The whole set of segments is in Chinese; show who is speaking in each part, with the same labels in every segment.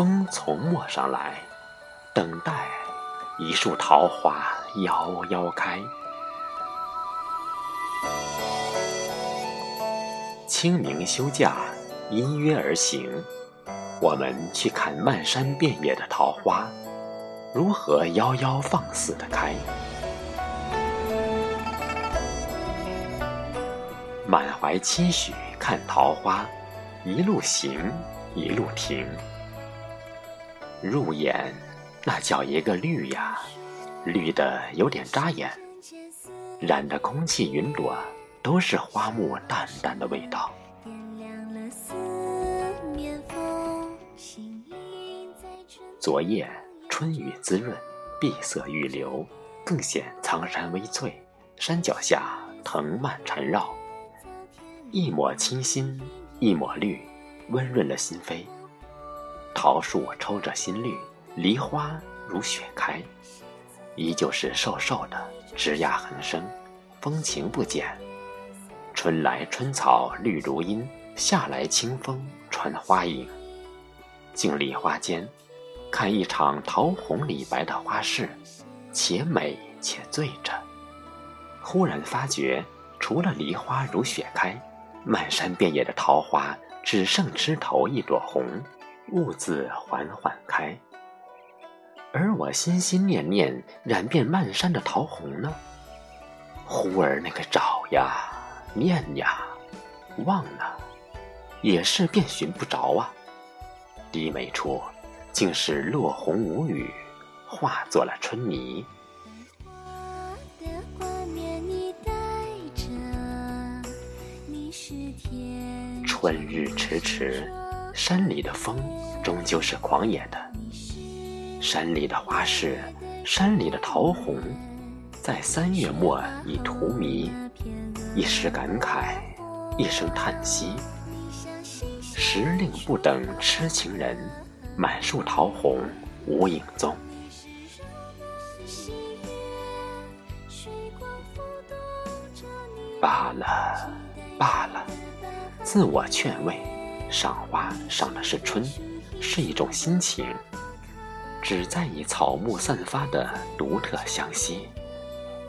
Speaker 1: 风从陌上来，等待一树桃花夭夭开。清明休假，因约而行，我们去看漫山遍野的桃花，如何夭夭放肆的开。满怀期许看桃花，一路行，一路停。入眼，那叫一个绿呀，绿的有点扎眼，染的空气云朵都是花木淡淡的味道。昨夜春雨滋润，碧色欲流，更显苍山微翠。山脚下藤蔓缠绕。一抹清新，一抹绿，温润了心扉。桃树抽着新绿，梨花如雪开，依旧是瘦瘦的，枝桠横生，风情不减。春来春草绿如茵，夏来清风传花影。静立花间，看一场桃红李白的花事，且美且醉着。忽然发觉，除了梨花如雪开。漫山遍野的桃花，只剩枝头一朵红，兀自缓缓开。而我心心念念染遍漫山的桃红呢？忽而那个找呀，念呀，望呢，也是遍寻不着啊。低眉处，竟是落红无语，化作了春泥。春日迟迟，山里的风终究是狂野的。山里的花市，山里的桃红，在三月末已荼蘼。一时感慨，一声叹息。时令不等痴情人，满树桃红无影踪。罢了，罢了。自我劝慰，赏花赏的是春，是一种心情，只在意草木散发的独特香息，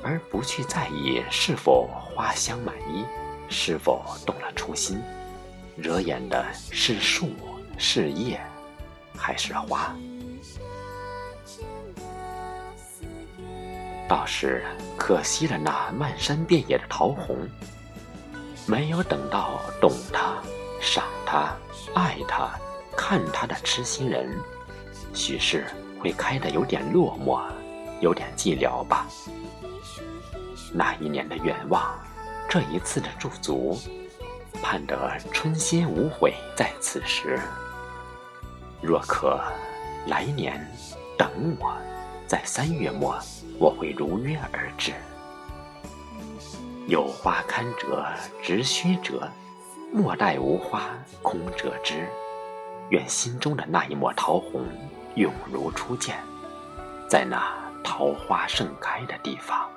Speaker 1: 而不去在意是否花香满衣，是否动了初心。惹眼的是树，是叶，还是花？倒是可惜了那漫山遍野的桃红。没有等到懂它、赏他、爱他、看他的痴心人，许是会开得有点落寞，有点寂寥吧。那一年的愿望，这一次的驻足，盼得春心无悔在此时。若可来年等我，在三月末，我会如约而至。有花堪折直须折，莫待无花空折枝。愿心中的那一抹桃红，永如初见，在那桃花盛开的地方。